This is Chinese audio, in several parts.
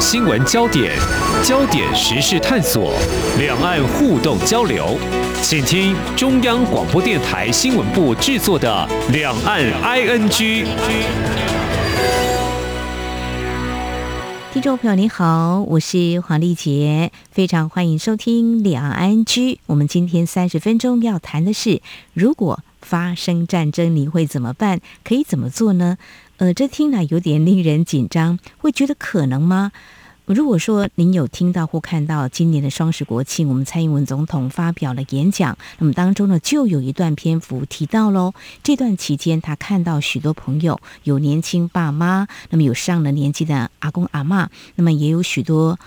新闻焦点，焦点时事探索，两岸互动交流，请听中央广播电台新闻部制作的《两岸 ING》。听众朋友您好，我是黄丽杰，非常欢迎收听《两岸 ING》。我们今天三十分钟要谈的是，如果发生战争，你会怎么办？可以怎么做呢？呃，这听来有点令人紧张，会觉得可能吗？如果说您有听到或看到今年的双十国庆，我们蔡英文总统发表了演讲，那么当中呢，就有一段篇幅提到喽。这段期间，他看到许多朋友有年轻爸妈，那么有上了年纪的阿公阿嬷，那么也有许多。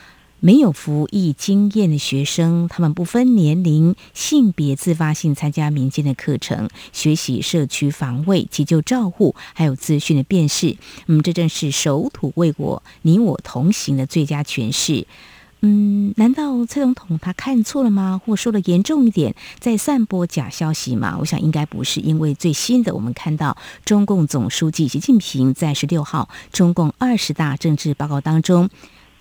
没有服役经验的学生，他们不分年龄、性别，自发性参加民间的课程，学习社区防卫、急救照护，还有资讯的辨识。嗯，这正是守土卫国、你我同行的最佳诠释。嗯，难道蔡总统他看错了吗？或说的严重一点，在散播假消息吗？我想应该不是，因为最新的我们看到，中共总书记习近平在十六号中共二十大政治报告当中。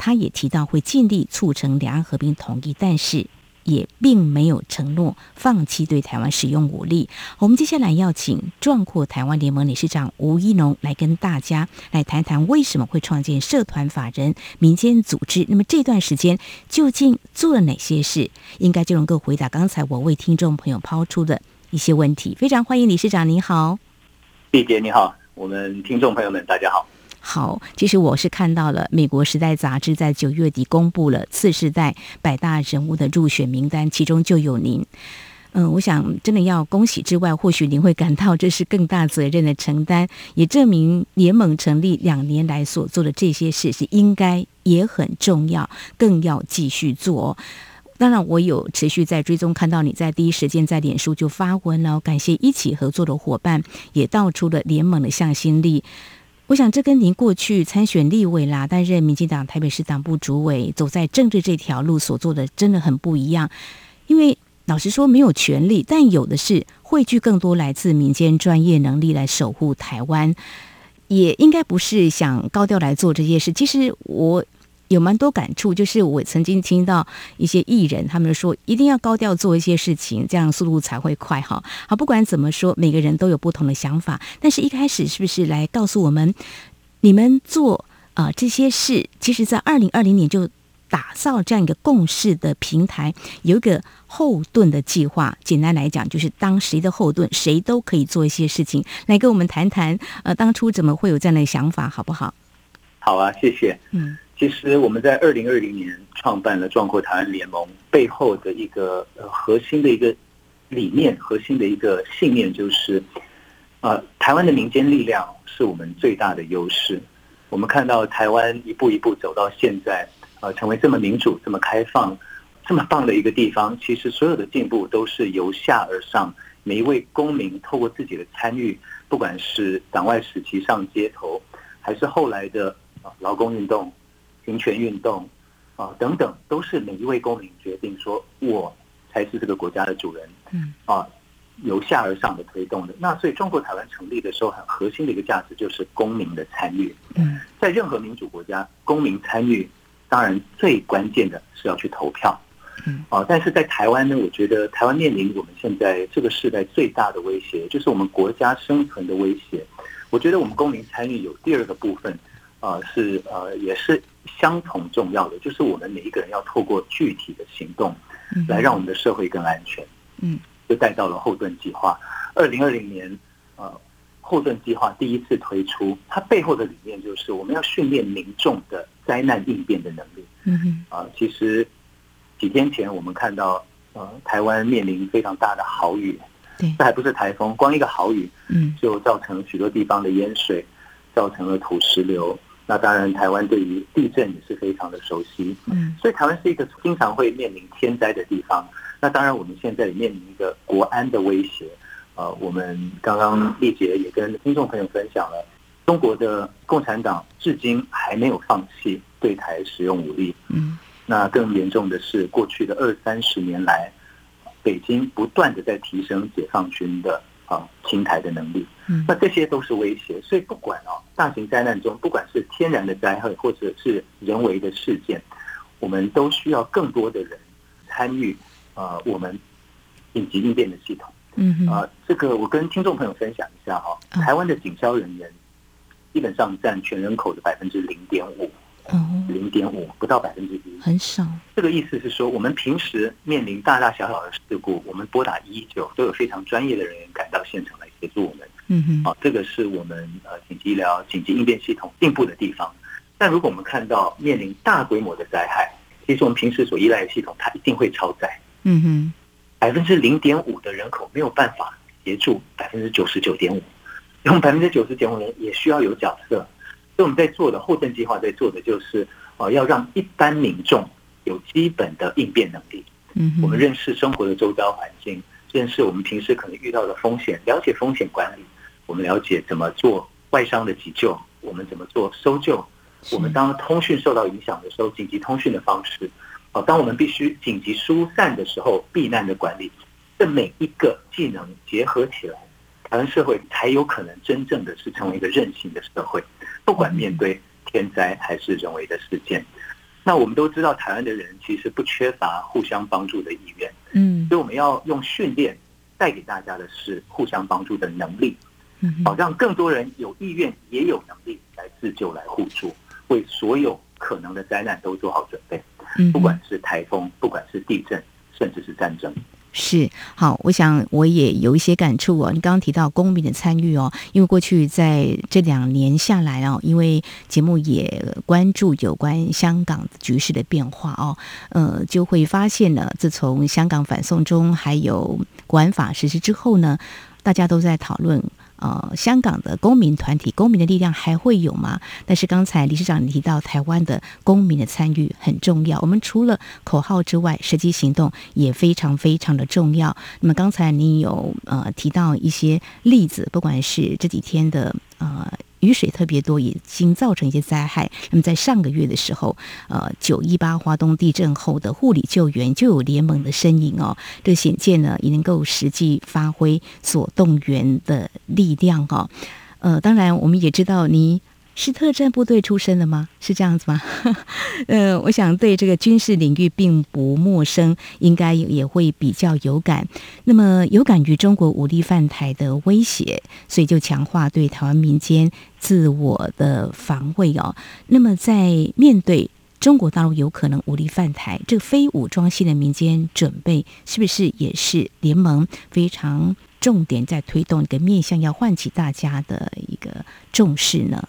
他也提到会尽力促成两岸和平统一，但是也并没有承诺放弃对台湾使用武力。我们接下来要请壮阔台湾联盟理事长吴一农来跟大家来谈谈为什么会创建社团法人民间组织。那么这段时间究竟做了哪些事？应该就能够回答刚才我为听众朋友抛出的一些问题。非常欢迎理事长，您好，丽姐你好，我们听众朋友们大家好。好，其实我是看到了美国《时代》杂志在九月底公布了次世代百大人物的入选名单，其中就有您。嗯，我想真的要恭喜之外，或许您会感到这是更大责任的承担，也证明联盟成立两年来所做的这些事是应该也很重要，更要继续做。当然，我有持续在追踪，看到你在第一时间在脸书就发文了，感谢一起合作的伙伴，也道出了联盟的向心力。我想，这跟您过去参选立委啦，担任民进党台北市党部主委，走在政治这条路所做的，真的很不一样。因为老实说，没有权力，但有的是汇聚更多来自民间专业能力来守护台湾，也应该不是想高调来做这些事。其实我。有蛮多感触，就是我曾经听到一些艺人，他们说一定要高调做一些事情，这样速度才会快哈。好，不管怎么说，每个人都有不同的想法，但是一开始是不是来告诉我们，你们做啊、呃、这些事，其实在二零二零年就打造这样一个共识的平台，有一个后盾的计划。简单来讲，就是当谁的后盾，谁都可以做一些事情。来跟我们谈谈，呃，当初怎么会有这样的想法，好不好？好啊，谢谢。嗯。其实我们在二零二零年创办了壮阔台湾联盟，背后的一个呃核心的一个理念，核心的一个信念就是，呃，台湾的民间力量是我们最大的优势。我们看到台湾一步一步走到现在，呃，成为这么民主、这么开放、这么棒的一个地方，其实所有的进步都是由下而上，每一位公民透过自己的参与，不管是党外时期上街头，还是后来的啊劳工运动。平权运动啊，等等，都是每一位公民决定说，我才是这个国家的主人。嗯啊，由下而上的推动的。那所以，中国台湾成立的时候，很核心的一个价值就是公民的参与。嗯，在任何民主国家，公民参与当然最关键的是要去投票。嗯啊，但是在台湾呢，我觉得台湾面临我们现在这个时代最大的威胁，就是我们国家生存的威胁。我觉得我们公民参与有第二个部分啊，是呃，也是。相同重要的就是我们每一个人要透过具体的行动，来让我们的社会更安全。嗯，就带到了后盾计划。二零二零年，呃，后盾计划第一次推出，它背后的理念就是我们要训练民众的灾难应变的能力。嗯哼，啊，其实几天前我们看到，呃，台湾面临非常大的豪雨，对，这还不是台风，光一个豪雨，嗯，就造成许多地方的淹水，造成了土石流。那当然，台湾对于地震也是非常的熟悉，嗯，所以台湾是一个经常会面临天灾的地方。那当然，我们现在也面临一个国安的威胁。呃，我们刚刚丽姐也跟听众朋友分享了，中国的共产党至今还没有放弃对台使用武力。嗯，那更严重的是，过去的二三十年来，北京不断的在提升解放军的啊平台的能力。嗯，那这些都是威胁。所以不管哦，大型灾难中，不管是天然的灾害或者是人为的事件，我们都需要更多的人参与。呃，我们紧急应变的系统。嗯啊、呃，这个我跟听众朋友分享一下哈、哦。台湾的警消人员基本上占全人口的百分之零点五。零点五不到百分之一，很少。这个意思是说，我们平时面临大大小小的事故，我们拨打一一九都有非常专业的人员赶到现场来协助我们。嗯哼，啊，这个是我们呃紧急医疗、紧急应变系统进步的地方。但如果我们看到面临大规模的灾害，其实我们平时所依赖的系统它一定会超载。嗯哼，百分之零点五的人口没有办法协助百分之九十九点五，用百分之九十九点五人也需要有角色。所以我们在做的后盾计划，在做的就是，呃，要让一般民众有基本的应变能力。嗯，我们认识生活的周遭环境，认识我们平时可能遇到的风险，了解风险管理。我们了解怎么做外伤的急救，我们怎么做搜救。我们当通讯受到影响的时候，紧急通讯的方式。哦，当我们必须紧急疏散的时候，避难的管理。这每一个技能结合起来，台湾社会才有可能真正的是成为一个韧性的社会。不管面对天灾还是人为的事件，那我们都知道，台湾的人其实不缺乏互相帮助的意愿。嗯，所以我们要用训练带给大家的是互相帮助的能力，好让更多人有意愿也有能力来自救、来互助，为所有可能的灾难都做好准备。不管是台风，不管是地震，甚至是战争。是好，我想我也有一些感触哦。你刚刚提到公民的参与哦，因为过去在这两年下来哦，因为节目也关注有关香港局势的变化哦，呃，就会发现呢，自从香港反送中还有国安法实施之后呢，大家都在讨论。呃，香港的公民团体、公民的力量还会有吗？但是刚才理事长提到，台湾的公民的参与很重要。我们除了口号之外，实际行动也非常非常的重要。那么刚才你有呃提到一些例子，不管是这几天的呃。雨水特别多，已经造成一些灾害。那么在上个月的时候，呃，九一八华东地震后的护理救援就有联盟的身影哦。这显见呢，也能够实际发挥所动员的力量哦。呃，当然我们也知道你。是特战部队出身的吗？是这样子吗？呃，我想对这个军事领域并不陌生，应该也会比较有感。那么有感于中国武力犯台的威胁，所以就强化对台湾民间自我的防卫哦。那么在面对中国大陆有可能武力犯台，这个非武装性的民间准备，是不是也是联盟非常重点在推动一个面向，要唤起大家的一个重视呢？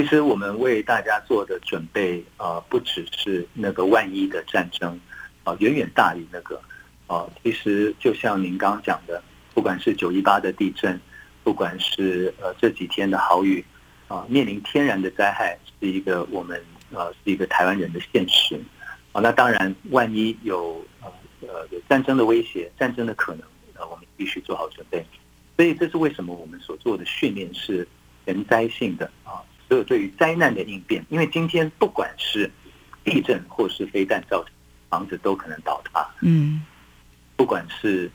其实我们为大家做的准备，呃，不只是那个万一的战争，啊，远远大于那个，啊，其实就像您刚刚讲的，不管是九一八的地震，不管是呃这几天的豪雨，啊，面临天然的灾害，是一个我们呃是一个台湾人的现实，啊，那当然万一有呃有战争的威胁，战争的可能，呃，我们必须做好准备。所以这是为什么我们所做的训练是全灾性的啊。所有对于灾难的应变，因为今天不管是地震或是飞弹造成房子都可能倒塌，嗯，不管是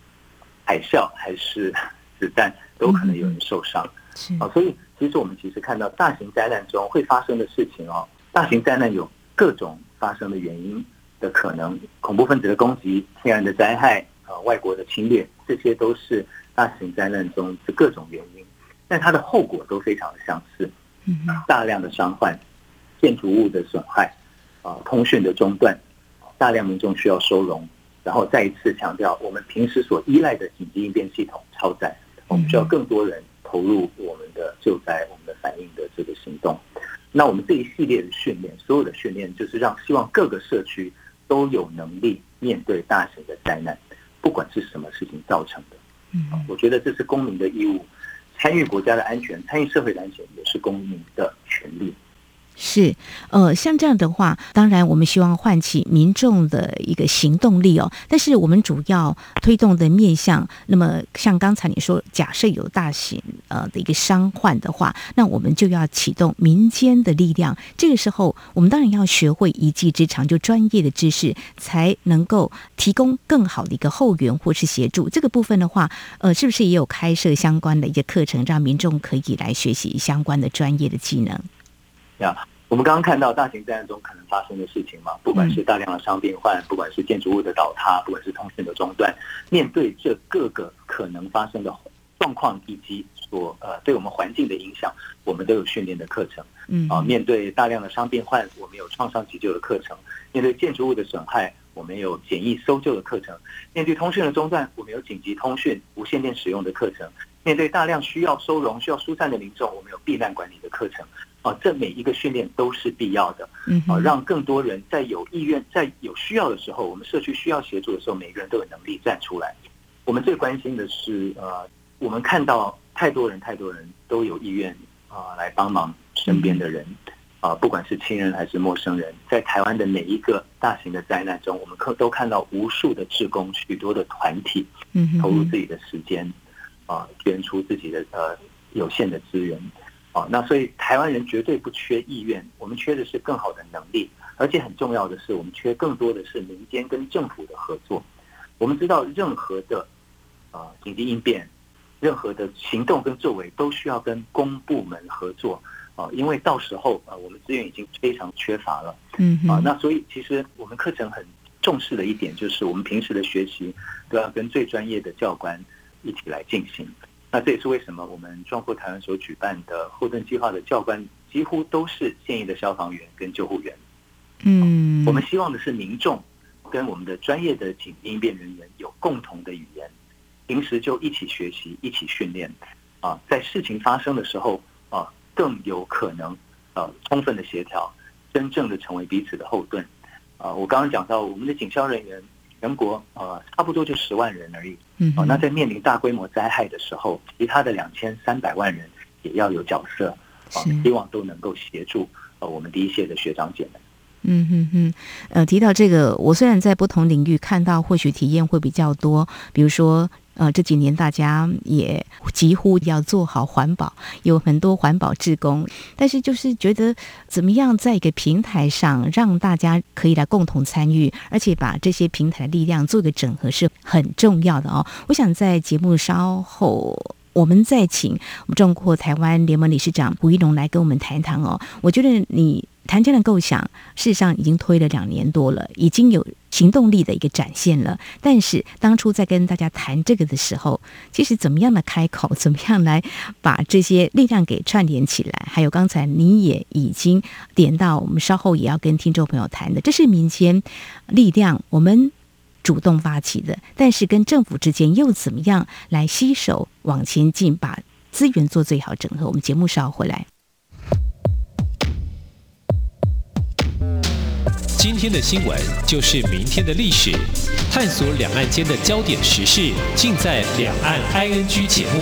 海啸还是子弹，都可能有人受伤，是。啊，所以其实我们其实看到大型灾难中会发生的事情哦，大型灾难有各种发生的原因的可能，恐怖分子的攻击、天然的灾害啊、外国的侵略，这些都是大型灾难中的各种原因，但它的后果都非常的相似。大量的伤患、建筑物的损害、啊，通讯的中断、大量民众需要收容，然后再一次强调，我们平时所依赖的紧急应变系统超载，我们需要更多人投入我们的救灾、我们的反应的这个行动。那我们这一系列的训练，所有的训练就是让希望各个社区都有能力面对大型的灾难，不管是什么事情造成的。嗯，我觉得这是公民的义务。参与国家的安全，参与社会的安全，也是公民的权利。是，呃，像这样的话，当然我们希望唤起民众的一个行动力哦。但是我们主要推动的面向，那么像刚才你说，假设有大型呃的一个伤患的话，那我们就要启动民间的力量。这个时候，我们当然要学会一技之长，就专业的知识，才能够提供更好的一个后援或是协助。这个部分的话，呃，是不是也有开设相关的一些课程，让民众可以来学习相关的专业的技能？呀我们刚刚看到大型灾难中可能发生的事情嘛，不管是大量的伤病患，不管是建筑物的倒塌，不管是通讯的中断，面对这各个可能发生的状况以及所呃对我们环境的影响，我们都有训练的课程。嗯，啊，面对大量的伤病患，我们有创伤急救的课程；面对建筑物的损害，我们有简易搜救的课程；面对通讯的中断，我们有紧急通讯、无线电使用的课程；面对大量需要收容、需要疏散的民众，我们有避难管理的课程。啊，这每一个训练都是必要的。嗯，啊，让更多人在有意愿、在有需要的时候，我们社区需要协助的时候，每个人都有能力站出来。我们最关心的是，呃，我们看到太多人、太多人都有意愿啊来帮忙身边的人，啊，不管是亲人还是陌生人，在台湾的每一个大型的灾难中，我们可都看到无数的志工、许多的团体，嗯，投入自己的时间，啊，捐出自己的呃有限的资源。啊，那所以台湾人绝对不缺意愿，我们缺的是更好的能力，而且很重要的是，我们缺更多的是民间跟政府的合作。我们知道，任何的啊紧急应变，任何的行动跟作为，都需要跟公部门合作啊，因为到时候啊，我们资源已经非常缺乏了。嗯啊，那所以其实我们课程很重视的一点，就是我们平时的学习都要跟最专业的教官一起来进行。那这也是为什么我们壮阔台湾所举办的后盾计划的教官几乎都是现役的消防员跟救护员。嗯，我们希望的是民众跟我们的专业的紧急应变人员有共同的语言，平时就一起学习、一起训练啊，在事情发生的时候啊，更有可能呃充分的协调，真正的成为彼此的后盾啊。我刚刚讲到我们的警消人员。全国呃，差不多就十万人而已。嗯，哦，那在面临大规模灾害的时候，其他的两千三百万人也要有角色啊，希望都能够协助呃我们第一线的学长姐们。嗯哼哼，呃，提到这个，我虽然在不同领域看到，或许体验会比较多，比如说。呃，这几年大家也几乎要做好环保，有很多环保志工，但是就是觉得怎么样在一个平台上让大家可以来共同参与，而且把这些平台的力量做一个整合是很重要的哦。我想在节目稍后，我们再请我们中国台湾联盟理事长胡一农来跟我们谈谈哦。我觉得你。谈这样的构想，事实上已经推了两年多了，已经有行动力的一个展现了。但是当初在跟大家谈这个的时候，其实怎么样的开口，怎么样来把这些力量给串联起来？还有刚才你也已经点到，我们稍后也要跟听众朋友谈的，这是民间力量，我们主动发起的，但是跟政府之间又怎么样来携手往前进，把资源做最好整合？我们节目稍后回来。今天的新闻就是明天的历史，探索两岸间的焦点时事，尽在《两岸 ING》节目。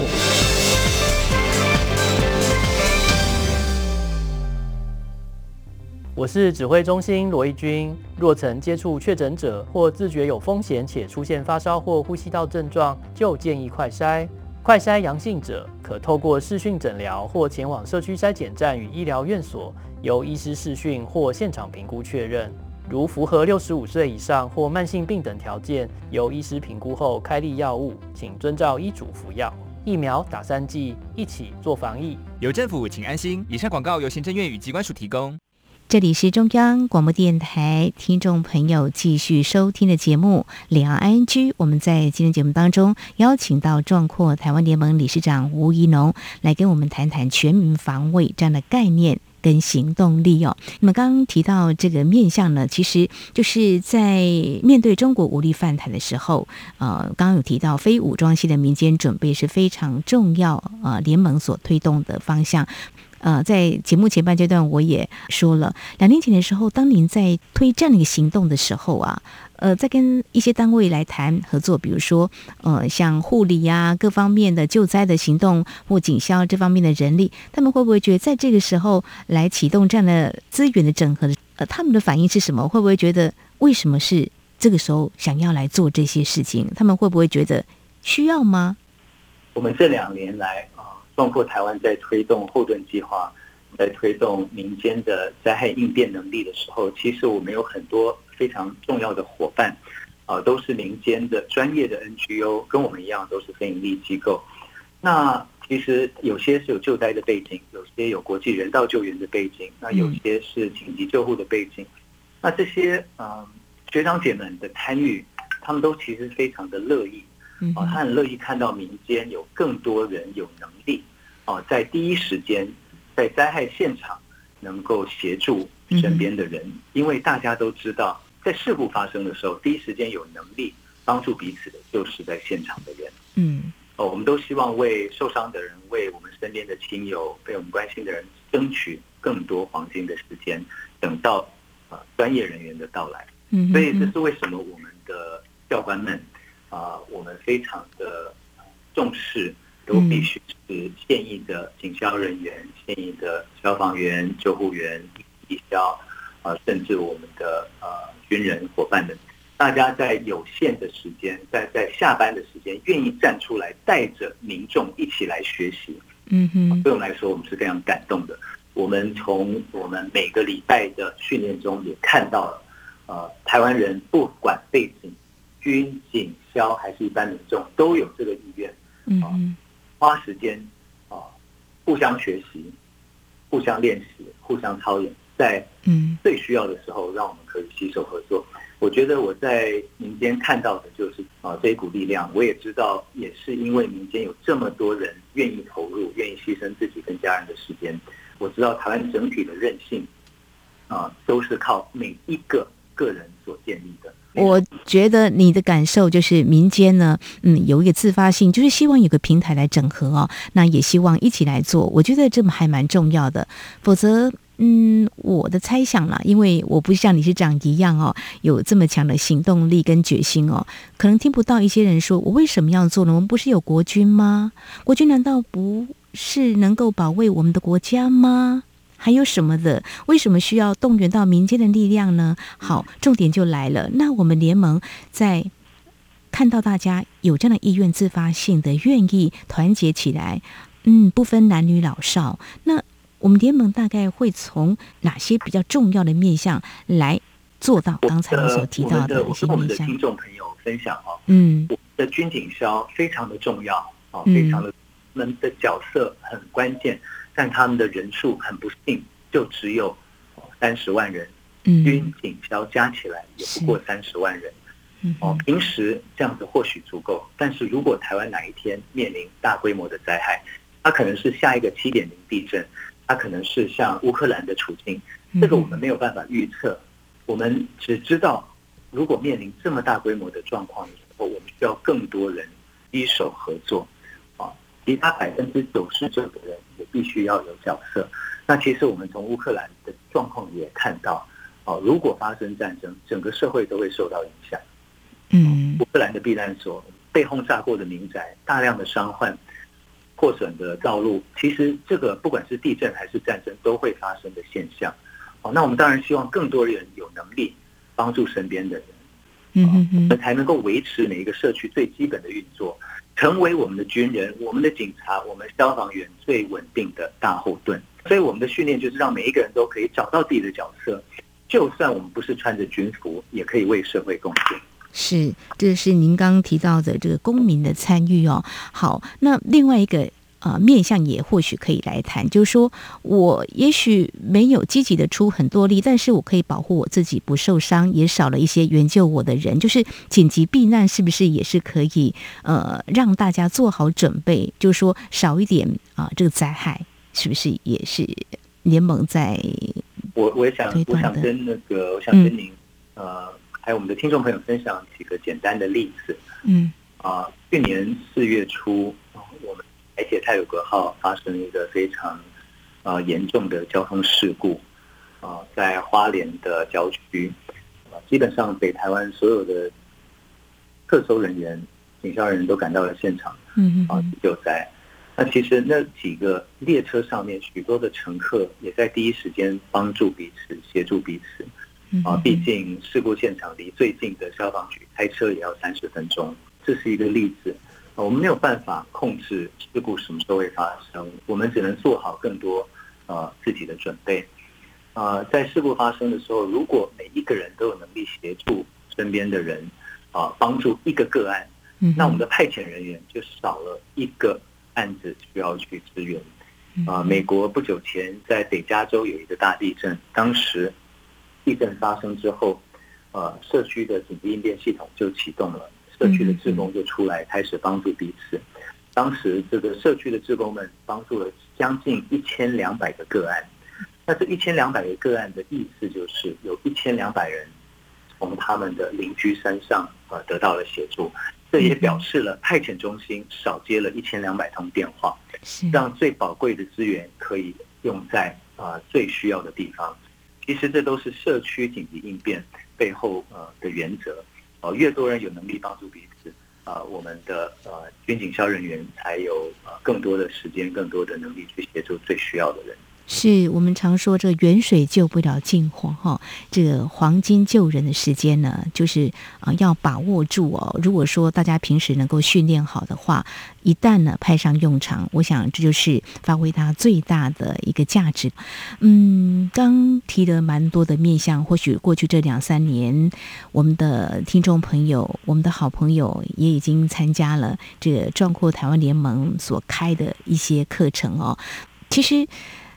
我是指挥中心罗一军。若曾接触确诊者或自觉有风险且出现发烧或呼吸道症状，就建议快筛。快筛阳性者可透过视讯诊疗或前往社区筛检站与医疗院所，由医师视讯或现场评估确认。如符合六十五岁以上或慢性病等条件，由医师评估后开立药物，请遵照医嘱服药。疫苗打三剂，一起做防疫。有政府，请安心。以上广告由行政院与机关署提供。这里是中央广播电台听众朋友继续收听的节目《两岸 ING》。我们在今天节目当中邀请到壮阔台湾联盟理事长吴怡农来跟我们谈谈全民防卫这样的概念。跟行动力哦，那么刚刚提到这个面向呢，其实就是在面对中国武力犯台的时候，呃，刚刚有提到非武装系的民间准备是非常重要，呃，联盟所推动的方向。呃，在节目前半阶段我也说了，两年前的时候，当您在推这样的一个行动的时候啊，呃，在跟一些单位来谈合作，比如说呃，像护理呀、各方面的救灾的行动或警消这方面的人力，他们会不会觉得在这个时候来启动这样的资源的整合，呃，他们的反应是什么？会不会觉得为什么是这个时候想要来做这些事情？他们会不会觉得需要吗？我们这两年来啊，包括台湾在推动后盾计划，在推动民间的灾害应变能力的时候，其实我们有很多非常重要的伙伴，啊，都是民间的专业的 NGO，跟我们一样都是非营利机构。那其实有些是有救灾的背景，有些有国际人道救援的背景，那有些是紧急救护的背景。那这些嗯学长姐们的参与，他们都其实非常的乐意。啊，他很乐意看到民间有更多人有能力，啊，在第一时间在灾害现场能够协助身边的人，因为大家都知道，在事故发生的时候，第一时间有能力帮助彼此的就是在现场的人。嗯，哦，我们都希望为受伤的人、为我们身边的亲友、被我们关心的人争取更多黄金的时间，等到啊专业人员的到来。嗯，所以这是为什么我们的教官们。啊，我们非常的重视，都必须是现役的警消人员、现役的消防员、救护员、义消呃，甚至我们的呃军人伙伴们，大家在有限的时间，在在下班的时间，愿意站出来，带着民众一起来学习。嗯哼，对我们来说，我们是非常感动的。我们从我们每个礼拜的训练中也看到了，呃，台湾人不管背景。军警消还是一般民众都有这个意愿，啊，花时间啊，互相学习，互相练习，互相操演，在嗯最需要的时候，让我们可以携手合作。我觉得我在民间看到的就是啊这一股力量。我也知道，也是因为民间有这么多人愿意投入，愿意牺牲自己跟家人的时间。我知道台湾整体的韧性啊，都是靠每一个个人所建立的。我觉得你的感受就是民间呢，嗯，有一个自发性，就是希望有个平台来整合哦，那也希望一起来做。我觉得这么还蛮重要的，否则，嗯，我的猜想啦，因为我不像理事长一样哦，有这么强的行动力跟决心哦，可能听不到一些人说，我为什么要做呢？我们不是有国军吗？国军难道不是能够保卫我们的国家吗？还有什么的？为什么需要动员到民间的力量呢？好，重点就来了。那我们联盟在看到大家有这样的意愿、自发性的愿意团结起来，嗯，不分男女老少。那我们联盟大概会从哪些比较重要的面向来做到刚才你所提到的一些面向？我们的听众朋友分享哦，嗯，我们的军警消非常的重要啊，非常的，们的角色很关键。但他们的人数很不幸，就只有三十万人，军警消加起来也不过三十万人。哦，平时这样子或许足够，但是如果台湾哪一天面临大规模的灾害，它可能是下一个七点零地震，它可能是像乌克兰的处境，这个我们没有办法预测。我们只知道，如果面临这么大规模的状况的时候，我们需要更多人一手合作。啊其他百分之九十九的人也必须要有角色。那其实我们从乌克兰的状况也看到，哦，如果发生战争，整个社会都会受到影响。嗯，乌克兰的避难所被轰炸过的民宅，大量的伤患，破损的道路，其实这个不管是地震还是战争都会发生的现象。哦，那我们当然希望更多人有能力帮助身边的人，嗯嗯，才能够维持每一个社区最基本的运作。成为我们的军人、我们的警察、我们消防员最稳定的大后盾。所以我们的训练就是让每一个人都可以找到自己的角色，就算我们不是穿着军服，也可以为社会贡献。是，这是您刚刚提到的这个公民的参与哦。好，那另外一个。啊、呃，面向也或许可以来谈，就是说我也许没有积极的出很多力，但是我可以保护我自己不受伤，也少了一些援救我的人。就是紧急避难，是不是也是可以呃让大家做好准备？就是说少一点啊、呃，这个灾害是不是也是联盟在？我我也想，我想跟那个，我想跟您、嗯、呃，还有我们的听众朋友分享几个简单的例子。嗯啊、呃，去年四月初。我们台铁太鲁阁号发生一个非常呃严重的交通事故啊、呃，在花莲的郊区，啊、呃，基本上北台湾所有的特搜人员、警消人员都赶到了现场，嗯嗯，啊，救灾。那其实那几个列车上面许多的乘客也在第一时间帮助彼此、协助彼此。啊，毕竟事故现场离最近的消防局开车也要三十分钟，这是一个例子。我们没有办法控制事故什么时候会发生，我们只能做好更多呃自己的准备。啊，在事故发生的时候，如果每一个人都有能力协助身边的人啊，帮助一个个案，那我们的派遣人员就少了一个案子需要去支援。啊，美国不久前在北加州有一个大地震，当时。地震发生之后，呃，社区的紧急应变系统就启动了，社区的志工就出来开始帮助彼此。当时这个社区的志工们帮助了将近一千两百个个案。那这一千两百个个案的意思就是，有一千两百人从他们的邻居山上呃得到了协助。这也表示了派遣中心少接了一千两百通电话，让最宝贵的资源可以用在呃最需要的地方。其实这都是社区紧急应变背后呃的原则，呃，越多人有能力帮助彼此，啊、呃，我们的呃军警消人员才有呃更多的时间、更多的能力去协助最需要的人。是我们常说这远水救不了近火哈，这个黄金救人的时间呢，就是啊要把握住哦。如果说大家平时能够训练好的话，一旦呢派上用场，我想这就是发挥它最大的一个价值。嗯，刚提的蛮多的面向，或许过去这两三年，我们的听众朋友、我们的好朋友也已经参加了这个壮阔台湾联盟所开的一些课程哦。其实。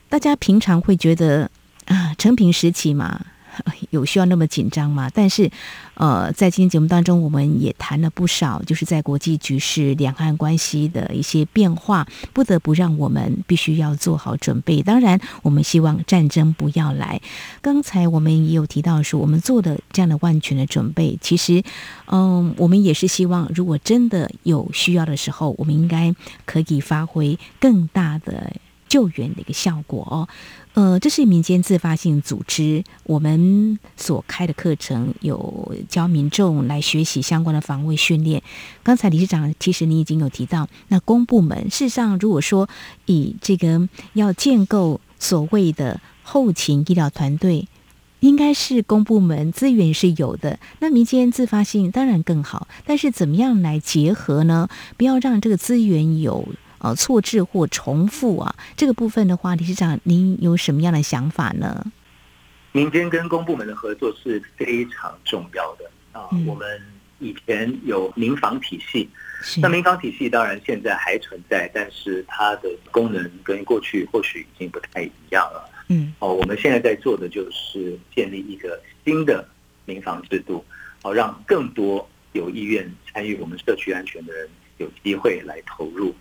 大家平常会觉得啊，成平时期嘛，有需要那么紧张吗？但是，呃，在今天节目当中，我们也谈了不少，就是在国际局势、两岸关系的一些变化，不得不让我们必须要做好准备。当然，我们希望战争不要来。刚才我们也有提到说，我们做的这样的万全的准备，其实，嗯，我们也是希望，如果真的有需要的时候，我们应该可以发挥更大的。救援的一个效果哦，呃，这是民间自发性组织，我们所开的课程有教民众来学习相关的防卫训练。刚才理事长其实你已经有提到，那公部门事实上如果说以这个要建构所谓的后勤医疗团队，应该是公部门资源是有的，那民间自发性当然更好，但是怎么样来结合呢？不要让这个资源有。呃，错置或重复啊，这个部分的话，理事长您有什么样的想法呢？民间跟公部门的合作是非常重要的啊。嗯、我们以前有民防体系，那民防体系当然现在还存在，但是它的功能跟过去或许已经不太一样了。嗯，哦，我们现在在做的就是建立一个新的民防制度，好让更多有意愿参与我们社区安全的人有机会来投入。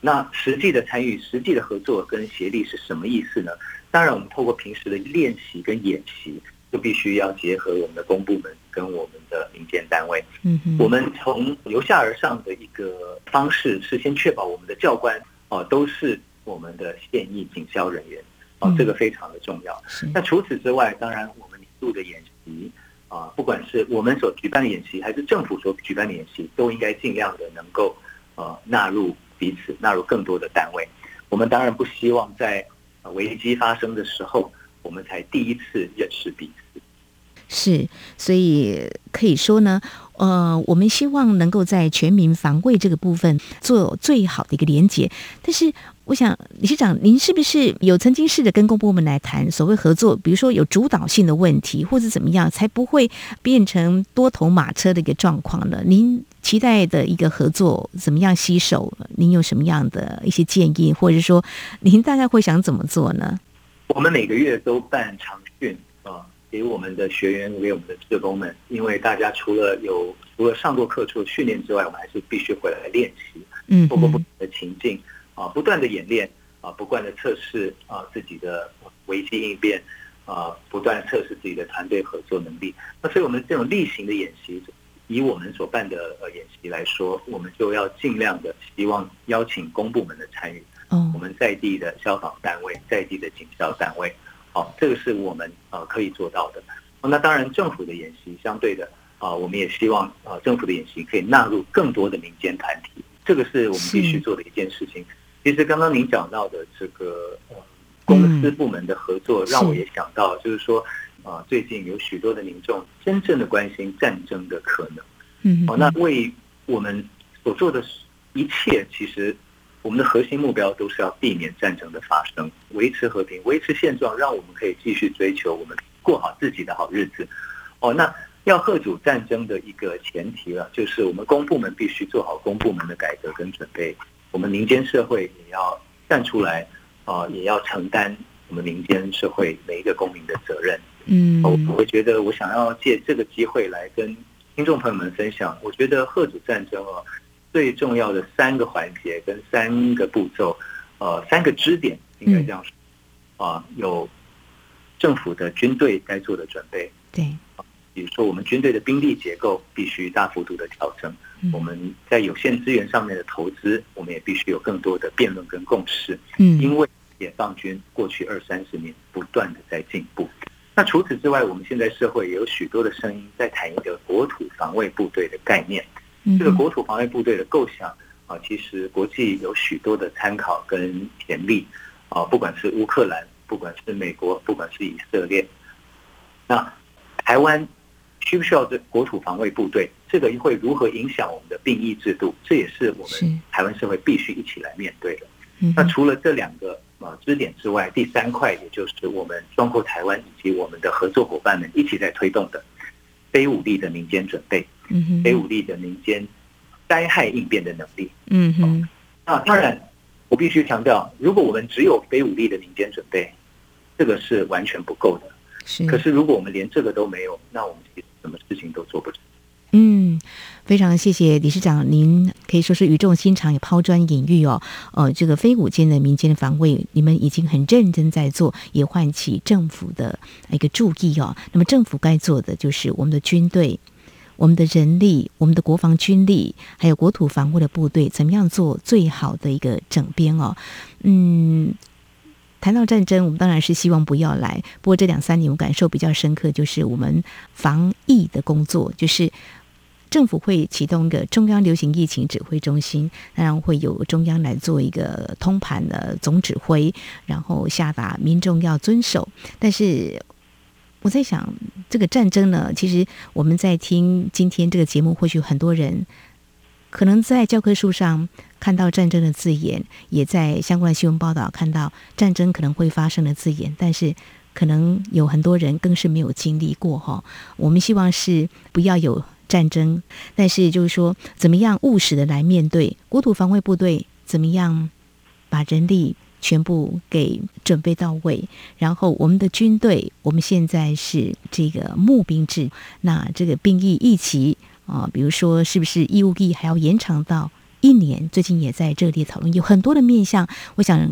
那实际的参与、实际的合作跟协力是什么意思呢？当然，我们透过平时的练习跟演习，就必须要结合我们的公部门跟我们的民间单位。嗯哼，我们从由下而上的一个方式，是先确保我们的教官哦都是我们的现役警校人员哦，这个非常的重要。那除此之外，当然我们年度的演习啊，不管是我们所举办的演习，还是政府所举办的演习，都应该尽量的能够呃纳入。彼此纳入更多的单位，我们当然不希望在危机发生的时候，我们才第一次认识彼此。是，所以可以说呢，呃，我们希望能够在全民防卫这个部分做最好的一个连结，但是。我想，理事长，您是不是有曾经试着跟公部门来谈所谓合作？比如说有主导性的问题，或者怎么样，才不会变成多头马车的一个状况呢？您期待的一个合作怎么样吸手？您有什么样的一些建议，或者说您大概会想怎么做呢？我们每个月都办长训啊，给我们的学员，给我们的职工们，因为大家除了有除了上过课、做训练之外，我们还是必须回来练习，嗯，透过不同的情境。啊，不断的演练啊，不断的测试啊，自己的危机应变啊，不断测试自己的团队合作能力。那所以我们这种例行的演习，以我们所办的呃演习来说，我们就要尽量的希望邀请公部门的参与。我们在地的消防单位、在地的警校单位，好，这个是我们呃可以做到的。那当然，政府的演习相对的啊，我们也希望啊，政府的演习可以纳入更多的民间团体，这个是我们必须做的一件事情。其实刚刚您讲到的这个呃公司部门的合作，让我也想到，就是说啊，最近有许多的民众真正的关心战争的可能。嗯，好，那为我们所做的一切，其实我们的核心目标都是要避免战争的发生，维持和平，维持现状，让我们可以继续追求我们过好自己的好日子。哦，那要吓阻战争的一个前提了，就是我们公部门必须做好公部门的改革跟准备，我们民间社会也要站出来，啊，也要承担我们民间社会每一个公民的责任。嗯，我我会觉得，我想要借这个机会来跟。听众朋友们分享，我觉得吓阻战争哦，最重要的三个环节跟三个步骤，呃，三个支点应该这样说，啊，有政府的军队该做的准备，对，比如说我们军队的兵力结构必须大幅度的调整，我们在有限资源上面的投资，我们也必须有更多的辩论跟共识，嗯，因为解放军过去二三十年不断的在进步。那除此之外，我们现在社会也有许多的声音在谈一个国土防卫部队的概念。这个国土防卫部队的构想啊，其实国际有许多的参考跟潜力啊，不管是乌克兰，不管是美国，不管是以色列。那台湾需不需要这国土防卫部队？这个会如何影响我们的兵役制度？这也是我们台湾社会必须一起来面对的。那除了这两个。啊，支点之外，第三块也就是我们壮阔台湾以及我们的合作伙伴们一起在推动的非武力的民间准备，非武力的民间灾害应变的能力，嗯哼。那当然，我必须强调，如果我们只有非武力的民间准备，这个是完全不够的。是。可是如果我们连这个都没有，那我们其实什么事情都做不成。嗯，非常谢谢理事长，您可以说是语重心长，也抛砖引玉哦。呃，这个非武间的民间防卫，你们已经很认真在做，也唤起政府的一个注意哦。那么政府该做的就是我们的军队、我们的人力、我们的国防军力，还有国土防卫的部队，怎么样做最好的一个整编哦？嗯，谈到战争，我们当然是希望不要来。不过这两三年我感受比较深刻，就是我们防疫的工作，就是。政府会启动一个中央流行疫情指挥中心，当然会有中央来做一个通盘的总指挥，然后下达民众要遵守。但是我在想，这个战争呢，其实我们在听今天这个节目，或许很多人可能在教科书上看到战争的字眼，也在相关的新闻报道看到战争可能会发生的字眼，但是可能有很多人更是没有经历过哈。我们希望是不要有。战争，但是就是说，怎么样务实的来面对国土防卫部队？怎么样把人力全部给准备到位？然后我们的军队，我们现在是这个募兵制，那这个兵役一期啊，比如说是不是义务役还要延长到一年？最近也在热烈讨论，有很多的面向。我想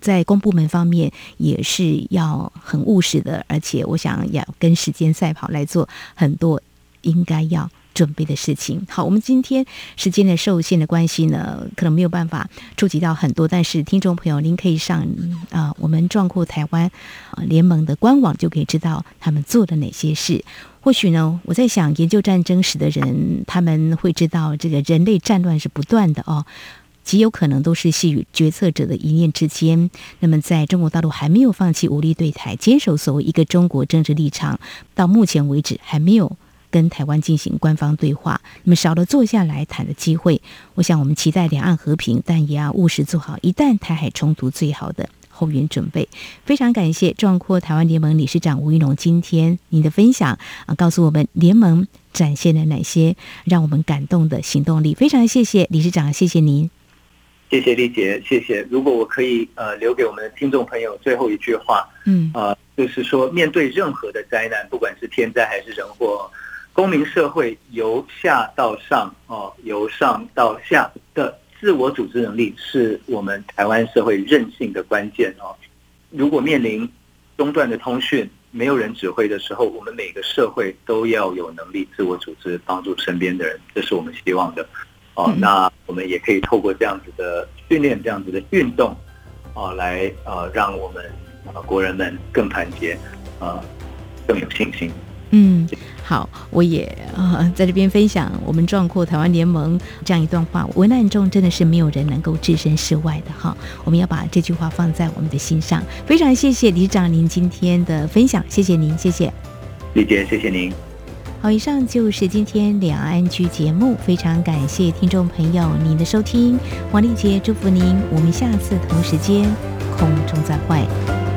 在公部门方面也是要很务实的，而且我想要跟时间赛跑来做很多。应该要准备的事情。好，我们今天时间的受限的关系呢，可能没有办法触及到很多。但是听众朋友，您可以上啊、我们壮阔台湾联盟的官网，就可以知道他们做了哪些事。或许呢，我在想，研究战争史的人，他们会知道，这个人类战乱是不断的哦，极有可能都是系于决策者的一念之间。那么，在中国大陆还没有放弃武力对台，坚守所谓一个中国政治立场，到目前为止还没有。跟台湾进行官方对话，那么少了坐下来谈的机会。我想我们期待两岸和平，但也要务实做好一旦台海冲突最好的后援准备。非常感谢壮阔台湾联盟理事长吴玉龙今天您的分享啊，告诉我们联盟展现了哪些让我们感动的行动力。非常谢谢理事长，谢谢您，谢谢丽姐，谢谢。如果我可以呃留给我们的听众朋友最后一句话，嗯啊、呃，就是说面对任何的灾难，不管是天灾还是人祸。公民社会由下到上，哦，由上到下的自我组织能力，是我们台湾社会韧性的关键哦。如果面临中断的通讯，没有人指挥的时候，我们每个社会都要有能力自我组织，帮助身边的人，这是我们希望的。哦，那我们也可以透过这样子的训练，这样子的运动，哦，来呃，让我们啊国人们更团结，啊，更有信心。嗯，好，我也呃在这边分享我们壮阔台湾联盟这样一段话：危难中真的是没有人能够置身事外的哈。我们要把这句话放在我们的心上。非常谢谢李长您今天的分享，谢谢您，谢谢。李姐，谢谢您。好，以上就是今天两岸居节目，非常感谢听众朋友您的收听，王丽杰祝福您，我们下次同时间空中再会。